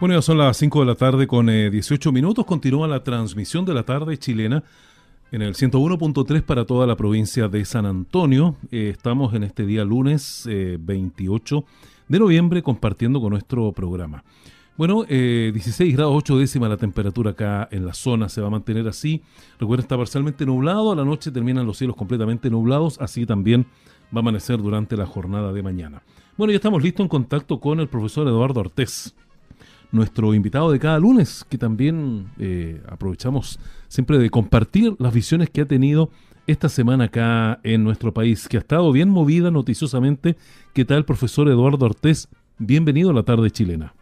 Bueno, ya son las 5 de la tarde con 18 eh, minutos. Continúa la transmisión de la tarde chilena en el 101.3 para toda la provincia de San Antonio. Eh, estamos en este día lunes 28 eh, de noviembre compartiendo con nuestro programa. Bueno, 16 grados 8 décimas la temperatura acá en la zona se va a mantener así. Recuerda, está parcialmente nublado. A la noche terminan los cielos completamente nublados. Así también va a amanecer durante la jornada de mañana. Bueno, ya estamos listos en contacto con el profesor Eduardo Ortez nuestro invitado de cada lunes, que también eh, aprovechamos siempre de compartir las visiones que ha tenido esta semana acá en nuestro país, que ha estado bien movida noticiosamente. ¿Qué tal, profesor Eduardo Ortez? Bienvenido a la tarde chilena.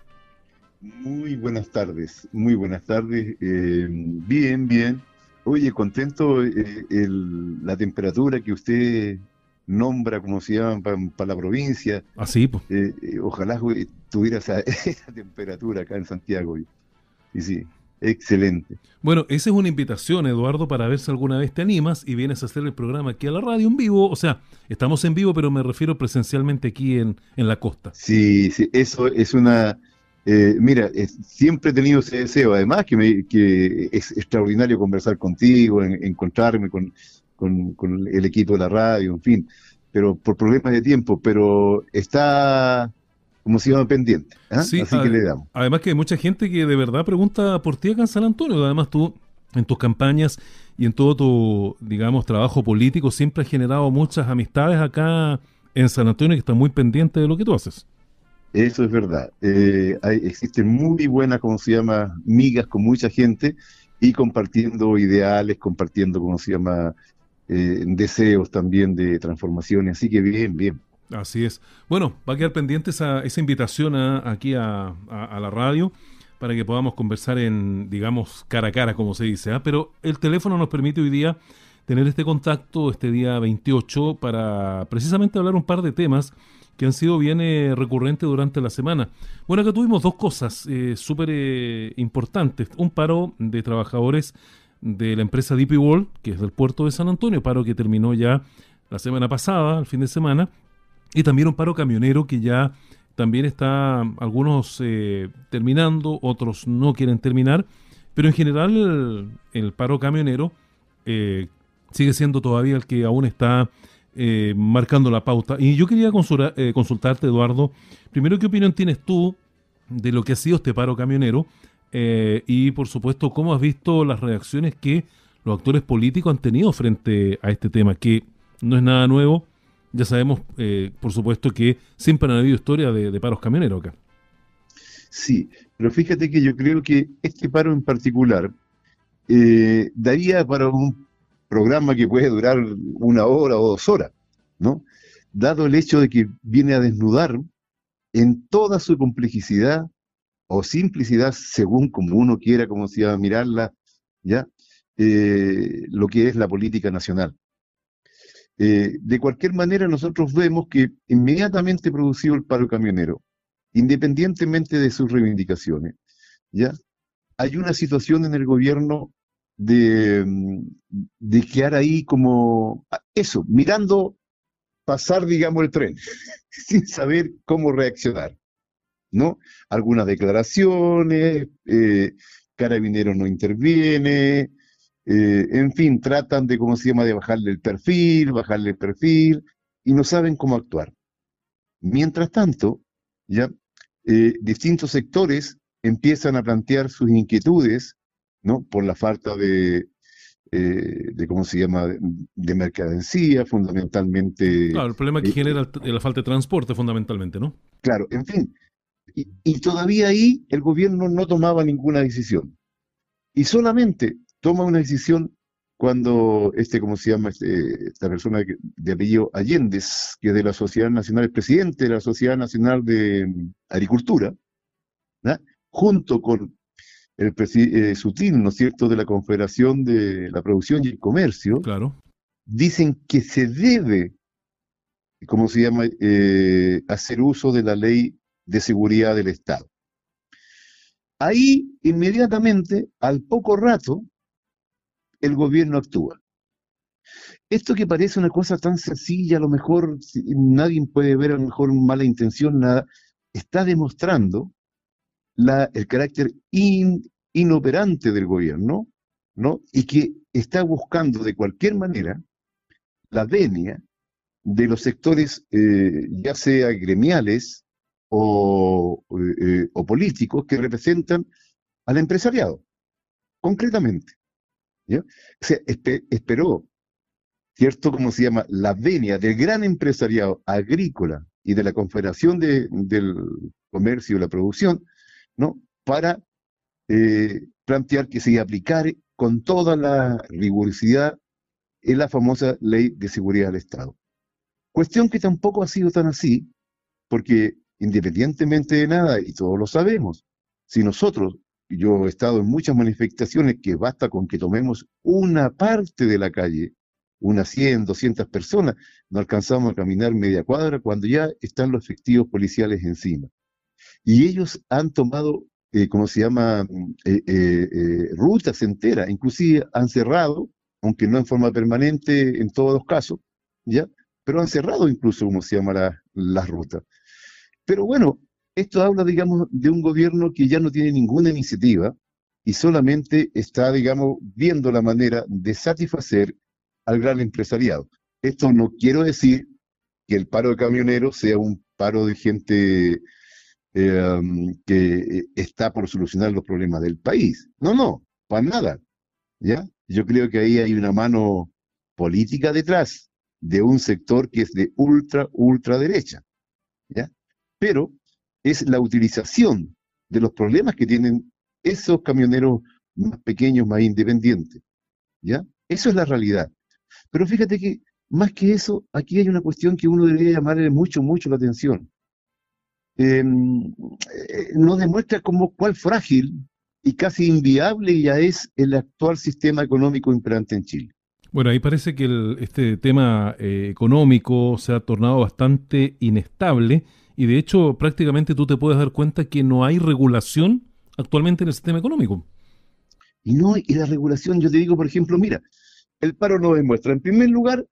Muy buenas tardes, muy buenas tardes. Eh, bien, bien. Oye, contento eh, la temperatura que usted nombra, como se llama, para la provincia. Así, pues. Eh, eh, ojalá tuviera esa, temperatura acá en Santiago. Y, sí, excelente. Bueno, esa es una invitación, Eduardo, para ver si alguna vez te animas y vienes a hacer el programa aquí a la radio en vivo. O sea, estamos en vivo, pero me refiero presencialmente aquí en, en la costa. Sí, sí, eso es una... Eh, mira, siempre he tenido ese deseo, además que, me, que es extraordinario conversar contigo, encontrarme con, con, el equipo de la radio, en fin, pero por problemas de tiempo, pero está como si iba pendiente. ¿ah? Así que le damos. Además que hay mucha gente que de verdad pregunta por ti acá en San Antonio. Además tú en tus campañas y en todo tu, digamos, trabajo político siempre has generado muchas amistades acá en San Antonio que están muy pendientes de lo que tú haces. Eso es verdad. Eh, hay, existen muy buenas, como se llama, migas con mucha gente y compartiendo ideales, compartiendo, como se llama, eh, deseos también de transformaciones. Así que bien, bien. Así es. Bueno, va a quedar pendiente esa, invitación aquí a, la radio para que podamos conversar en, digamos, cara a cara, como se dice. ¿ah? Pero el teléfono nos permite hoy día tener este contacto, este día 28, para precisamente hablar un par de temas que han sido bien eh, recurrentes durante la semana. Bueno, acá tuvimos dos cosas eh, súper eh, importantes. Un paro de trabajadores de la empresa DP World, que es del puerto de San Antonio, paro que terminó ya la semana pasada, el fin de semana, y también un paro camionero que ya también está algunos eh, terminando, otros no quieren terminar, pero en general el, paro camionero eh, sigue siendo todavía el que aún está eh, marcando la pauta. Y yo quería consultarte, Eduardo, primero, ¿qué opinión tienes tú de lo que ha sido este paro camionero? Eh, y por supuesto, ¿cómo has visto las reacciones que los actores políticos han tenido frente a este tema? Que no es nada nuevo. Ya sabemos, eh, por supuesto, que siempre han habido historias de, paros camioneros acá. Sí, pero fíjate que yo creo que este paro en particular eh, daría para un programa que puede durar una hora o dos horas, ¿no? Dado el hecho de que viene a desnudar en toda su complejidad o simplicidad, según como uno quiera, como se llama, mirarla, ¿ya? Eh, lo que es la política nacional. Eh, de cualquier manera, nosotros vemos que inmediatamente producido el paro camionero, independientemente de sus reivindicaciones, ¿ya? Hay una situación en el gobierno de, de quedar ahí como eso, mirando pasar, digamos, el tren, sin saber cómo reaccionar. ¿No? Algunas declaraciones, eh, Carabineros no interviene, eh, en fin, tratan de, ¿cómo se llama?, de bajarle el perfil, bajarle el perfil, y no saben cómo actuar. Mientras tanto, ya, eh, distintos sectores empiezan a plantear sus inquietudes, ¿no?, por la falta de, de ¿cómo se llama?, de, mercadencía, fundamentalmente. Claro, el problema que genera la falta de transporte, fundamentalmente, ¿no? Claro, en fin, y, todavía ahí el gobierno no tomaba ninguna decisión. Y solamente toma una decisión cuando este, ¿cómo se llama? Este, esta persona de apellido Allende, que es de la Sociedad Nacional, el presidente de la Sociedad Nacional de Agricultura, junto con el eh, Sutil, ¿no es cierto?, de la Confederación de la Producción y el Comercio, claro. dicen que se debe, ¿cómo se llama?, eh, hacer uso de la ley de seguridad del Estado. Ahí, inmediatamente, al poco rato, el gobierno actúa. Esto que parece una cosa tan sencilla, a lo mejor nadie puede ver a lo mejor mala intención, nada, está demostrando el carácter inoperante del gobierno, ¿no? Y que está buscando de cualquier manera la venia de los sectores, eh, ya sea gremiales o, eh, o, políticos, que representan al empresariado, concretamente. ¿ya? O sea, esperó, ¿cierto? Como se llama? La venia del gran empresariado agrícola y de la Confederación de, del Comercio y la Producción, ¿no? Para eh, plantear que se aplicara con toda la rigurosidad la famosa Ley de Seguridad del Estado. Cuestión que tampoco ha sido tan así, porque independientemente de nada, y todos lo sabemos, si nosotros, yo he estado en muchas manifestaciones que basta con que tomemos una parte de la calle, unas 100, 200 personas, no alcanzamos a caminar media cuadra cuando ya están los efectivos policiales encima. Y ellos han tomado, eh, ¿cómo se llama?, eh, eh, rutas enteras, inclusive han cerrado, aunque no en forma permanente en todos los casos, ¿ya? pero han cerrado incluso, como se llama, las la rutas. Pero bueno, esto habla, digamos, de un gobierno que ya no tiene ninguna iniciativa y solamente está, digamos, viendo la manera de satisfacer al gran empresariado. Esto no quiero decir que el paro de camioneros sea un paro de gente eh, que está por solucionar los problemas del país. No, no, para nada. ¿ya? Yo creo que ahí hay una mano política detrás de un sector que es de ultra, ultra derecha. ¿ya? Pero es la utilización de los problemas que tienen esos camioneros más pequeños, más independientes. ¿ya? Eso es la realidad. Pero fíjate que más que eso, aquí hay una cuestión que uno debería llamarle mucho, mucho la atención. Em, eh, nos demuestra como cuál frágil y casi inviable ya es el actual sistema económico imperante en Chile. Bueno, ahí parece que este tema eh, económico se ha tornado bastante inestable y de hecho prácticamente tú te puedes dar cuenta que no hay regulación actualmente en el sistema económico. Y no, y la regulación, yo te digo, por ejemplo, mira, el paro nos demuestra, en primer lugar,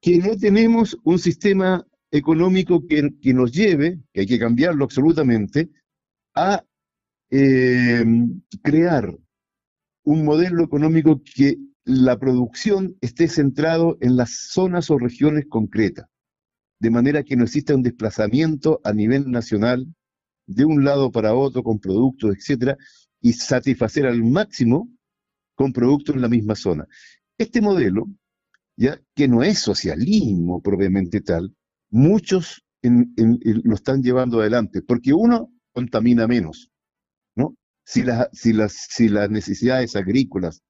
que no tenemos un sistema económico que, nos lleve, que hay que cambiarlo absolutamente, a eh, crear un modelo económico que la producción esté centrado en las zonas o regiones concretas, de manera que no exista un desplazamiento a nivel nacional de un lado para otro con productos, etcétera, y satisfacer al máximo con productos en la misma zona. Este modelo, ya que no es socialismo propiamente tal, muchos lo están llevando adelante, porque uno contamina menos, ¿no? Si, si, las, si las necesidades agrícolas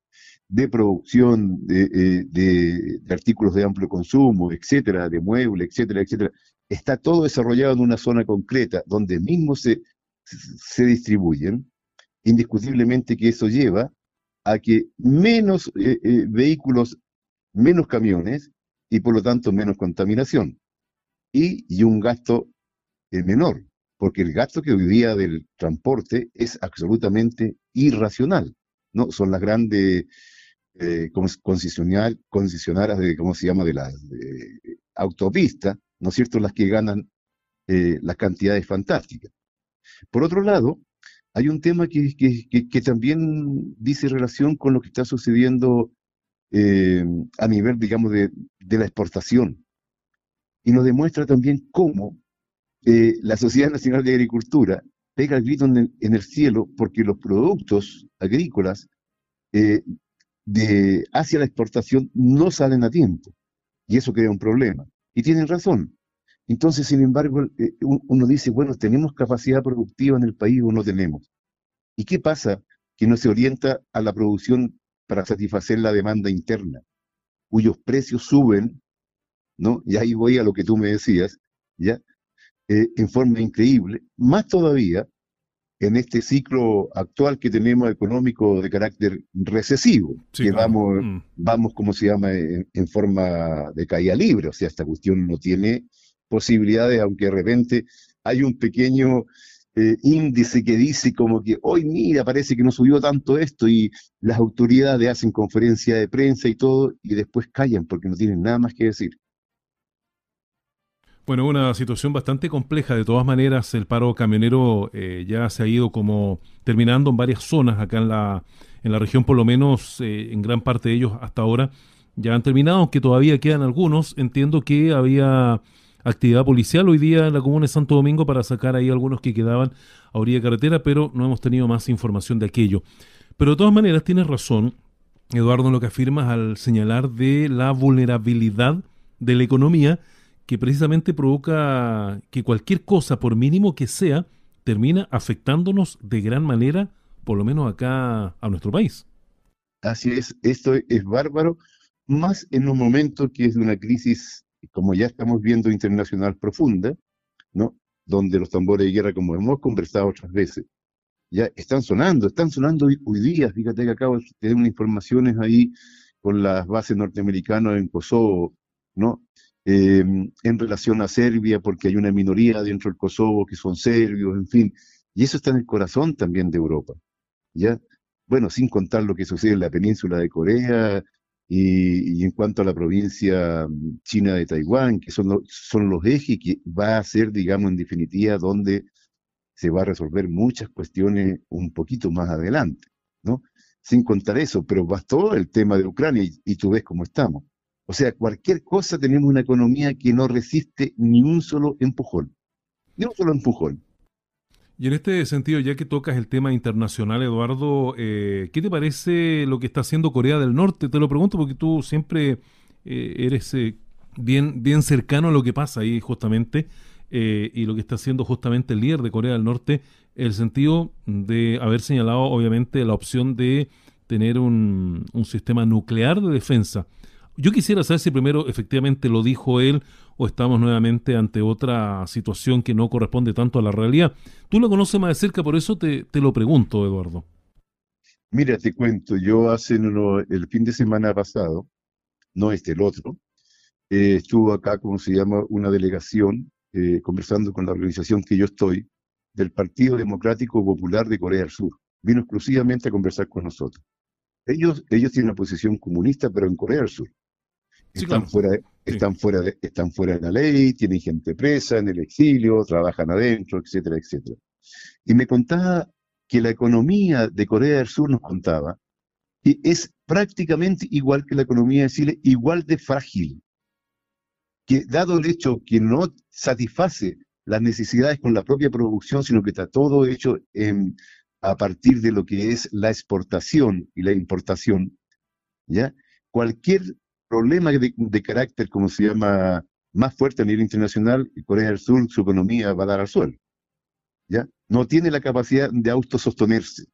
de producción eh, de, artículos de amplio consumo, etcétera, de muebles, etcétera, etcétera, está todo desarrollado en una zona concreta donde mismo se, se distribuyen, indiscutiblemente que eso lleva a que menos eh, eh, vehículos, menos camiones y por lo tanto menos contaminación y, y un gasto menor, porque el gasto que hoy día del transporte es absolutamente irracional. ¿no? Son las grandes eh, concesionaras de, ¿cómo se llama?, de las autopistas, ¿no es cierto?, las que ganan eh, las cantidades fantásticas. Por otro lado, hay un tema que, que, también dice relación con lo que está sucediendo eh, a nivel, digamos, de, de, la exportación. Y nos demuestra también cómo eh, la Sociedad Nacional de Agricultura pega el grito en el, cielo porque los productos agrícolas de, hacia la exportación no salen a tiempo. Y eso crea un problema. Y tienen razón. Entonces, sin embargo, eh, uno dice, bueno, ¿tenemos capacidad productiva en el país o no tenemos? ¿Y qué pasa? Que no se orienta a la producción para satisfacer la demanda interna, cuyos precios suben, ¿no? Y ahí voy a lo que tú me decías, ¿ya? Eh, en forma increíble, más todavía en este ciclo actual que tenemos económico de carácter recesivo, que vamos, mm. vamos, como se llama, en, forma de caída libre, o sea, esta cuestión no tiene posibilidades, aunque de repente hay un pequeño eh, índice que dice como que, hoy mira, parece que no subió tanto esto y las autoridades hacen conferencia de prensa y todo, y después callan porque no tienen nada más que decir. Bueno, una situación bastante compleja. De todas maneras, el paro camionero eh, ya se ha ido como terminando en varias zonas acá en la, en la región, por lo menos eh, en gran parte de ellos hasta ahora ya han terminado, aunque todavía quedan algunos. Entiendo que había actividad policial hoy día en la comuna de Santo Domingo para sacar ahí algunos que quedaban a orilla de carretera, pero no hemos tenido más información de aquello. Pero de todas maneras, tienes razón, Eduardo, en lo que afirmas al señalar de la vulnerabilidad de la economía que precisamente provoca que cualquier cosa, por mínimo que sea, termina afectándonos de gran manera, por lo menos acá a nuestro país. Así es, esto es bárbaro, más en un momento que es de una crisis, como ya estamos viendo, internacional profunda, ¿no? Donde los tambores de guerra, como hemos conversado otras veces, ya están sonando, están sonando hoy, día, fíjate que acabo de tener unas informaciones ahí con las bases norteamericanas en Kosovo, ¿no? Eh, en relación a Serbia, porque hay una minoría dentro del Kosovo que son serbios, en fin, y eso está en el corazón también de Europa, ¿ya? Bueno, sin contar lo que sucede en la península de Corea y, en cuanto a la provincia mm, china de Taiwán, que son, son los ejes que va a ser, digamos, en definitiva, donde se va a resolver muchas cuestiones un poquito más adelante, ¿no? Sin contar eso, pero bastó el tema de Ucrania y, y tú ves cómo estamos. O sea, cualquier cosa tenemos una economía que no resiste ni un solo empujón. Ni un solo empujón. Y en este sentido, ya que tocas el tema internacional, Eduardo, eh, ¿qué te parece lo que está haciendo Corea del Norte? Te lo pregunto porque tú siempre eh, eres eh, bien, bien cercano a lo que pasa ahí justamente y lo que está haciendo justamente el líder de Corea del Norte, el sentido de haber señalado obviamente la opción de tener un, un sistema nuclear de defensa. Yo quisiera saber si primero efectivamente lo dijo él o estamos nuevamente ante otra situación que no corresponde tanto a la realidad. Tú lo conoces más de cerca, por eso te, lo pregunto, Eduardo. Mira, te cuento, yo hace el fin de semana pasado, no este, el otro, eh, estuvo acá, como se llama, una delegación eh, conversando con la organización que yo estoy, del Partido Democrático Popular de Corea del Sur. Vino exclusivamente a conversar con nosotros. Ellos, ellos tienen una posición comunista, pero en Corea del Sur están, fuera de, están, fuera de, están fuera de la ley, tienen gente presa en el exilio, trabajan adentro, etcétera, etcétera. Y me contaba que la economía de Corea del Sur nos contaba que es prácticamente igual que la economía de Chile, igual de frágil. Que dado el hecho que no satisface las necesidades con la propia producción, sino que está todo hecho en, a partir de lo que es la exportación y la importación, ¿ya? Cualquier problema de, carácter, como se llama, más fuerte a nivel internacional, Corea del Sur, su economía va a dar al suelo. ¿ya? No tiene la capacidad de autosostenerse.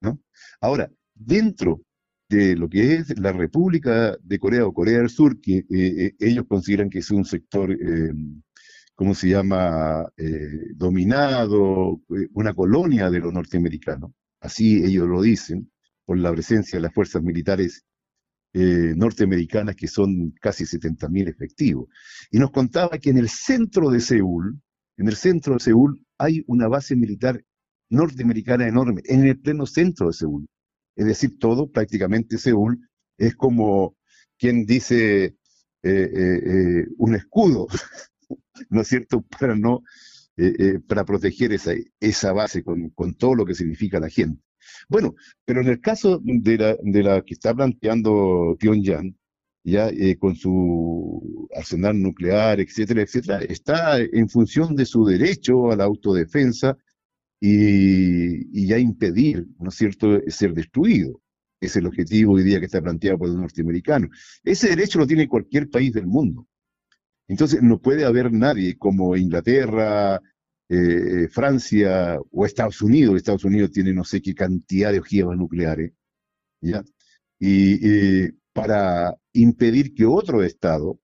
¿no? Ahora, dentro de lo que es la República de Corea o Corea del Sur, que eh, eh, ellos consideran que es un sector, eh, ¿cómo se llama?, dominado, una colonia de los norteamericanos, así ellos lo dicen, por la presencia de las fuerzas militares eh, norteamericanas que son casi 70.000 efectivos. Y nos contaba que en el centro de Seúl, en el centro de Seúl hay una base militar norteamericana enorme, en el pleno centro de Seúl. Es decir, todo, prácticamente Seúl, es como quien dice eh, eh, un escudo, ¿no es cierto?, para no para proteger esa, esa base con, con todo lo que significa la gente. Bueno, pero en el caso de la, de la que está planteando Pyongyang, ya eh, con su arsenal nuclear, etcétera, etcétera, está en función de su derecho a la autodefensa y, ya impedir, ¿no es cierto?, ser destruido. Es el objetivo hoy día que está planteado por los norteamericanos. Ese derecho lo tiene cualquier país del mundo. Entonces, no puede haber nadie como Inglaterra, eh, Francia o Estados Unidos, Estados Unidos tiene no sé qué cantidad de ojivas nucleares, ¿ya? Y para impedir que otro Estado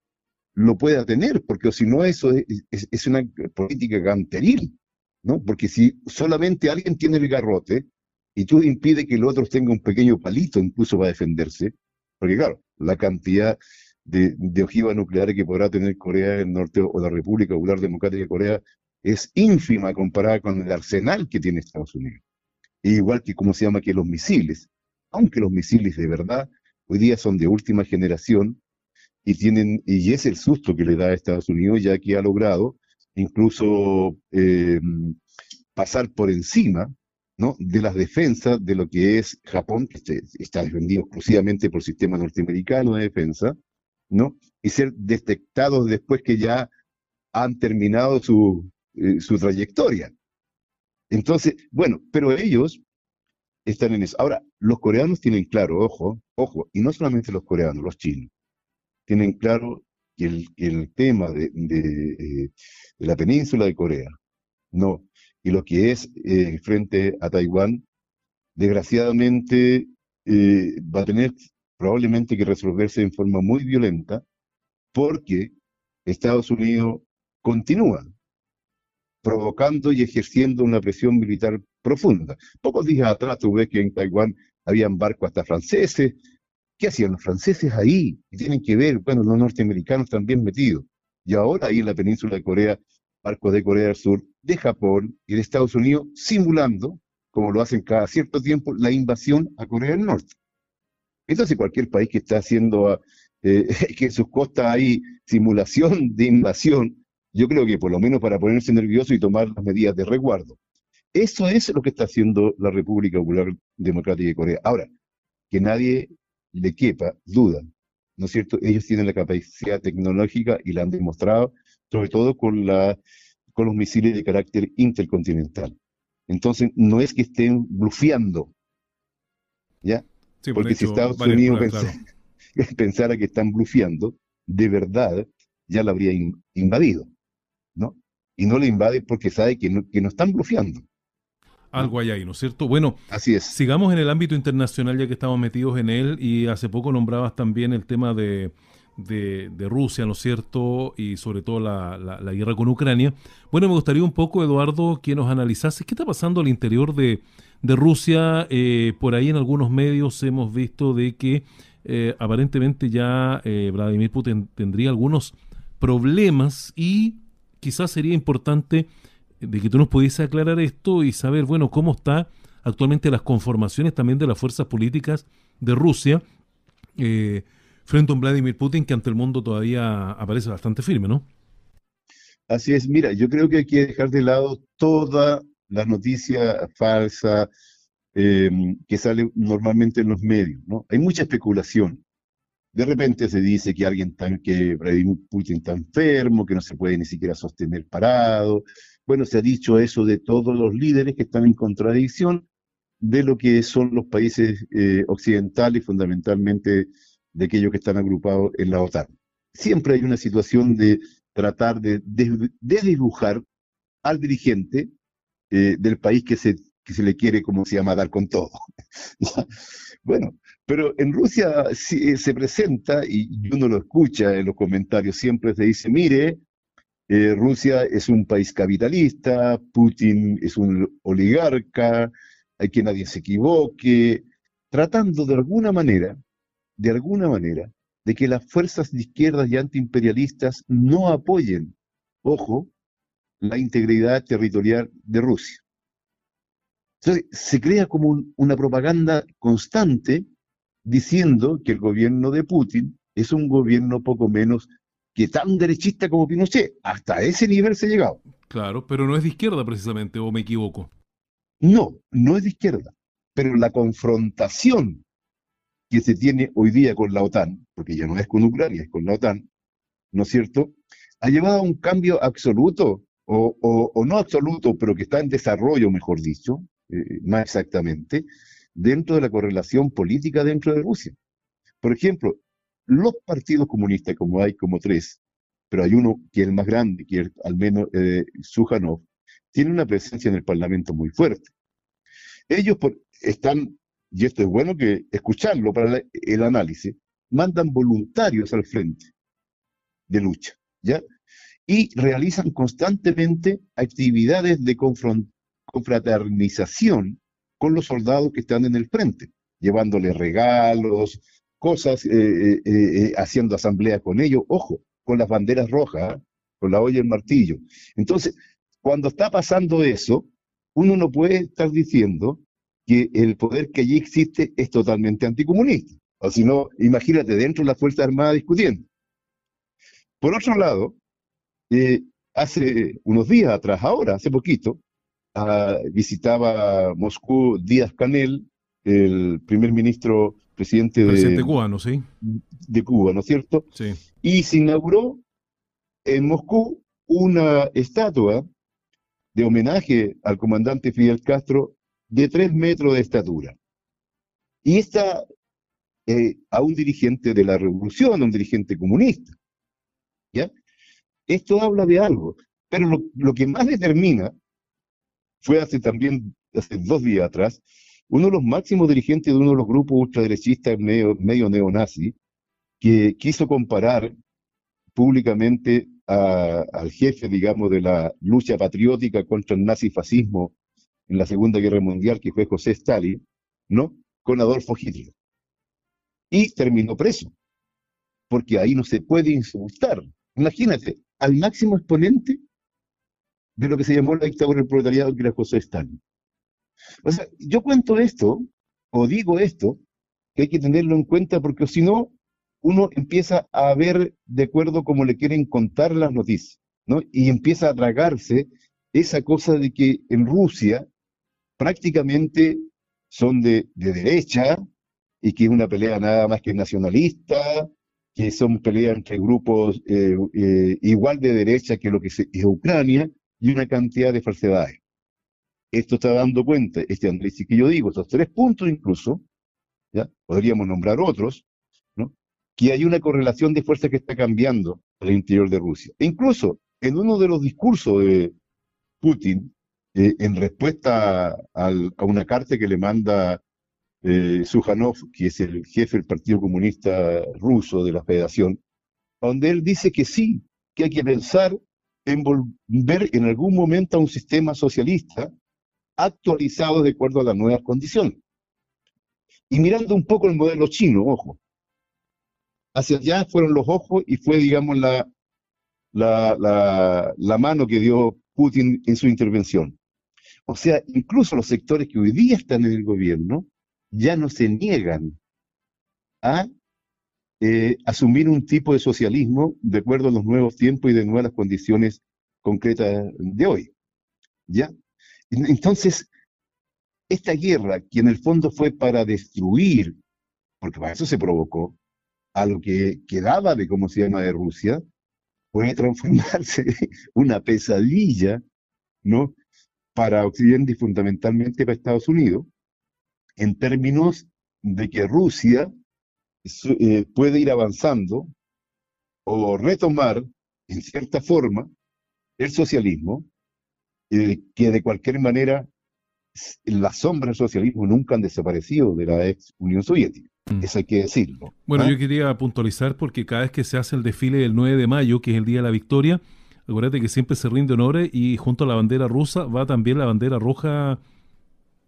lo pueda tener, porque si no eso es, una política canteril, ¿no? Porque si solamente alguien tiene el garrote y tú impides que el otro tenga un pequeño palito incluso para defenderse, porque claro, la cantidad de, de ojivas nucleares que podrá tener Corea del Norte o la República Popular Democrática de Corea es ínfima comparada con el arsenal que tiene Estados Unidos. igual que, como se llama, que los misiles, aunque los misiles de verdad hoy día son de última generación, y tienen, y es el susto que le da a Estados Unidos, ya que ha logrado incluso eh, pasar por encima ¿no? de las defensas de lo que es Japón, que este, está defendido exclusivamente por el sistema norteamericano de defensa, ¿no? y ser detectados después que ya han terminado su, eh, su trayectoria. Entonces, bueno, pero ellos están en eso. Ahora, los coreanos tienen claro, ojo, ojo, y no solamente los coreanos, los chinos, tienen claro que el, el tema de, de, eh, la península de Corea, no, y lo que es eh, frente a Taiwán, desgraciadamente eh, va a tener probablemente que resolverse en forma muy violenta, porque Estados Unidos continúa provocando y ejerciendo una presión militar profunda. Pocos días atrás tuve que en Taiwán habían barcos hasta franceses. ¿Qué hacían los franceses ahí? Y tienen que ver, bueno, los norteamericanos también metidos. Y ahora ahí en la península de Corea, barcos de Corea del Sur, de Japón y de Estados Unidos, simulando, como lo hacen cada cierto tiempo, la invasión a Corea del Norte. Entonces cualquier país que está haciendo, eh, que en sus costas hay simulación de invasión, yo creo que por lo menos para ponerse nervioso y tomar las medidas de resguardo. Eso es lo que está haciendo la República Popular Democrática de Corea. Ahora, que nadie le quepa duda, ¿no es cierto? Ellos tienen la capacidad tecnológica y la han demostrado, sobre todo con, la, con los misiles de carácter intercontinental. Entonces, no es que estén blufeando, ¿ya? Porque si Estados Unidos pensara, que están blufeando, de verdad ya la habría invadido. ¿No? Y no le invade porque sabe que no, que no están bloqueando. Algo hay ahí, ¿no es cierto? Bueno, así es. Sigamos en el ámbito internacional ya que estamos metidos en él y hace poco nombrabas también el tema de, de, Rusia, ¿no es cierto? Y sobre todo la, la, guerra con Ucrania. Bueno, me gustaría un poco, Eduardo, que nos analizase qué está pasando al interior de, de Rusia. Eh, por ahí en algunos medios hemos visto de que eh, aparentemente ya eh, Vladimir Putin tendría algunos problemas y quizás sería importante de que tú nos pudiese aclarar esto y saber, bueno, cómo está actualmente las conformaciones también de las fuerzas políticas de Rusia eh, frente a un Vladimir Putin que ante el mundo todavía aparece bastante firme, ¿no? Así es, mira, yo creo que hay que dejar de lado toda la noticia falsa em, que sale normalmente en los medios, ¿no? Hay mucha especulación. De repente se dice que alguien está, que Vladimir Putin está enfermo, que no se puede ni siquiera sostener parado. Bueno, se ha dicho eso de todos los líderes que están en contradicción de lo que son los países eh, occidentales, fundamentalmente de aquellos que están agrupados en la OTAN. Siempre hay una situación de tratar de, dibujar al dirigente eh, del país que se, que se le quiere, como se llama, dar con todo. bueno, pero en Rusia eh, se presenta, y uno lo escucha en los comentarios, siempre se dice, mire, eh, Rusia es un país capitalista, Putin es un oligarca, hay que nadie se equivoque, tratando de alguna manera, de alguna manera, de que las fuerzas de izquierdas y antiimperialistas no apoyen, ojo, la integridad territorial de Rusia. Entonces, se crea como una propaganda constante diciendo que el gobierno de Putin es un gobierno poco menos que tan derechista como Pinochet. Hasta ese nivel se ha llegado. Claro, pero no es de izquierda precisamente, o me equivoco. No, no es de izquierda. Pero la confrontación que se tiene hoy día con la OTAN, porque ya no es con Ucrania, es con la OTAN, ¿no es cierto? Ha llevado a un cambio absoluto, o, no absoluto, pero que está en desarrollo, mejor dicho, eh, más exactamente, dentro de la correlación política dentro de Rusia. Por ejemplo, los partidos comunistas, como hay como tres, pero hay uno que es el más grande, que es al menos eh, Sujanov, tiene una presencia en el Parlamento muy fuerte. Ellos están, y esto es bueno que escucharlo para el análisis, mandan voluntarios al frente de lucha, ¿ya? Y realizan constantemente actividades de confraternización con los soldados que están en el frente, llevándoles regalos, cosas, eh, eh, eh, haciendo asamblea con ellos, ojo, con las banderas rojas, con la olla y el martillo. Entonces, cuando está pasando eso, uno no puede estar diciendo que el poder que allí existe es totalmente anticomunista. O si no, imagínate dentro de la Fuerza Armada discutiendo. Por otro lado, hace unos días atrás, ahora, hace poquito, ah, visitaba Moscú Díaz Canel, el primer ministro presidente de, cubano, ¿sí? de Cuba, ¿no es cierto? Sí. Y se inauguró en Moscú una estatua de homenaje al comandante Fidel Castro de tres metros de estatura. Y esta eh, a un dirigente de la revolución, a un dirigente comunista. ¿Ya? Esto habla de algo, pero lo, lo que más determina fue hace también, hace dos días atrás, uno de los máximos dirigentes de uno de los grupos ultraderechistas medio, medio neonazi, que quiso comparar públicamente al jefe, digamos, de la lucha patriótica contra el nazifascismo en la Segunda Guerra Mundial, que fue José Stalin, ¿no? Con Adolfo Hitler. Y terminó preso, porque ahí no se puede insultar. Imagínate, al máximo exponente de lo que se llamó la dictadura del proletariado, que era José Stalin. O sea, yo cuento esto, o digo esto, que hay que tenerlo en cuenta porque si no, uno empieza a ver de acuerdo como le quieren contar las noticias, ¿no? Y empieza a tragarse esa cosa de que en Rusia prácticamente son de, derecha y que es una pelea nada más que nacionalista, que son peleas entre grupos eh, eh, igual de derecha que lo que es Ucrania y una cantidad de falsedades esto está dando cuenta, este análisis que yo digo, estos tres puntos incluso, ¿ya? podríamos nombrar otros, ¿no? que hay una correlación de fuerza que está cambiando al interior de Rusia. E incluso en uno de los discursos de Putin, eh, en respuesta a, una carta que le manda eh, Sujanov, que es el jefe del Partido Comunista Ruso de la Federación, donde él dice que sí, que hay que pensar en volver en algún momento a un sistema socialista actualizados de acuerdo a las nuevas condiciones. Y mirando un poco el modelo chino, ojo, hacia allá fueron los ojos y fue, digamos, la, la, la, mano que dio Putin en su intervención. O sea, incluso los sectores que hoy día están en el gobierno ya no se niegan a eh, asumir un tipo de socialismo de acuerdo a los nuevos tiempos y de nuevas condiciones concretas de hoy. ¿Ya? Entonces, esta guerra, que en el fondo fue para destruir, porque para eso se provocó, a lo que quedaba de cómo se llama de Rusia, puede transformarse en una pesadilla, ¿no? Para Occidente y fundamentalmente para Estados Unidos, en términos de que Rusia eh, puede ir avanzando o retomar, en cierta forma, el socialismo, que de cualquier manera las sombras del socialismo nunca han desaparecido de la ex Unión Soviética. Mm. Eso hay que decirlo. Bueno, ¿ah? yo quería puntualizar porque cada vez que se hace el desfile del 9 de mayo, que es el Día de la Victoria, acuérdate que siempre se rinde honores y junto a la bandera rusa va también la bandera roja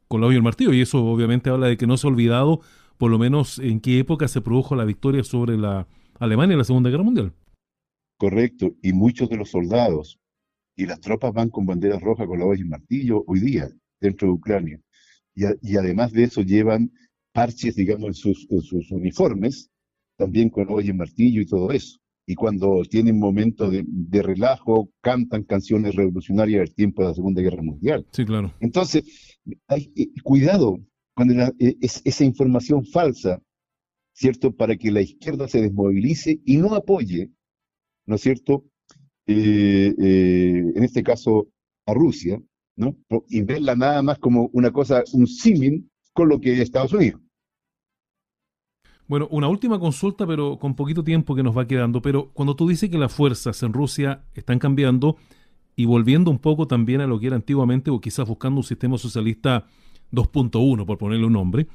con la y el martillo. Y eso obviamente habla de que no se ha olvidado, por lo menos, en qué época se produjo la victoria sobre la Alemania en la Segunda Guerra Mundial. Correcto. Y muchos de los soldados y las tropas van con banderas rojas, con la hoja y martillo hoy día dentro de Ucrania. Y, además de eso llevan parches, digamos, en sus, sus uniformes, también con hoja y martillo y todo eso. Y cuando tienen momentos de, relajo, cantan canciones revolucionarias del tiempo de la Segunda Guerra Mundial. Sí, claro. Entonces, hay, eh, cuidado cuando eh, es, esa información falsa, ¿cierto? Para que la izquierda se desmovilice y no apoye, ¿no es cierto?, eh, eh, en este caso a Rusia, ¿no? y verla nada más como una cosa, un símil con lo que es Estados Unidos. Bueno, una última consulta, pero con poquito tiempo que nos va quedando. Pero cuando tú dices que las fuerzas en Rusia están cambiando y volviendo un poco también a lo que era antiguamente, o quizás buscando un sistema socialista 2.1, por ponerle un nombre,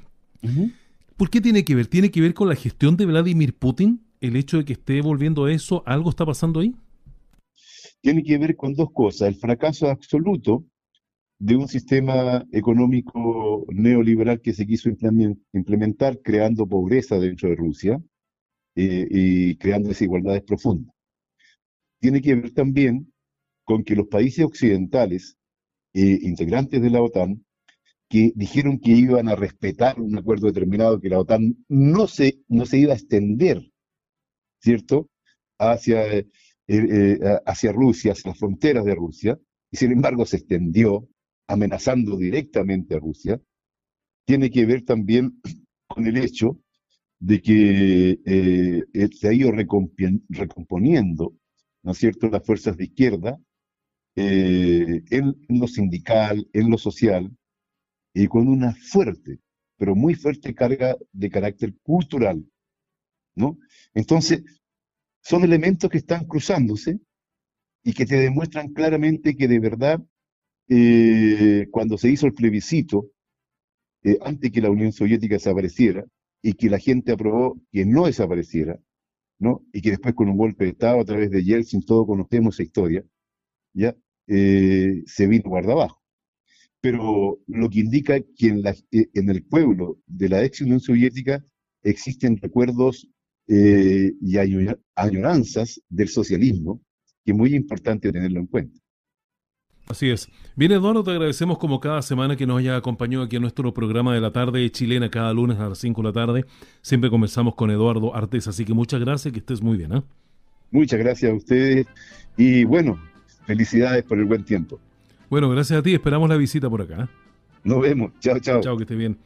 ¿por qué tiene que ver? ¿Tiene que ver con la gestión de Vladimir Putin? ¿El hecho de que esté volviendo a eso? ¿Algo está pasando ahí? tiene que ver con dos cosas. El fracaso absoluto de un sistema económico neoliberal que se quiso implementar creando pobreza dentro de Rusia eh, y creando desigualdades profundas. Tiene que ver también con que los países occidentales, eh, integrantes de la OTAN, que dijeron que iban a respetar un acuerdo determinado, que la OTAN no se, no se iba a extender, ¿cierto?, hacia hacia Rusia, hacia las fronteras de Rusia, y sin embargo se extendió amenazando directamente a Rusia, tiene que ver también con el hecho de que eh, se ha ido recomponiendo, ¿no cierto?, las fuerzas de izquierda eh, en, lo sindical, en lo social, y con una fuerte, pero muy fuerte carga de carácter cultural, ¿no? Entonces, son elementos que están cruzándose y que te demuestran claramente que de verdad, eh, cuando se hizo el plebiscito, eh, antes que la Unión Soviética desapareciera, y que la gente aprobó que no desapareciera, ¿no? Y que después con un golpe de Estado a través de Yeltsin, todos conocemos esa historia, ¿ya? Eh, se vino guarda abajo. Pero lo que indica que en, la, en el pueblo de la ex Unión Soviética existen recuerdos y añoranzas del socialismo, que es muy importante tenerlo en cuenta. Así es. Bien, Eduardo, te agradecemos como cada semana que nos haya acompañado aquí en nuestro programa de la tarde chilena, cada lunes a las 5 de la tarde. Siempre conversamos con Eduardo Artes, así que muchas gracias, que estés muy bien. ¿eh? Muchas gracias a ustedes y bueno, felicidades por el buen tiempo. Bueno, gracias a ti, esperamos la visita por acá. ¿eh? Nos vemos, chao, chao. Chao, que esté bien.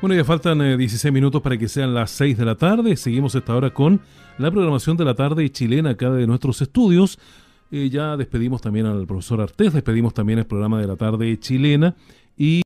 Bueno, ya faltan 16 eh, minutos para que sean las 6 de la tarde. Seguimos esta hora con la programación de la tarde chilena acá de nuestros estudios. Eh, ya despedimos también al profesor Artés, despedimos también el programa de la tarde chilena y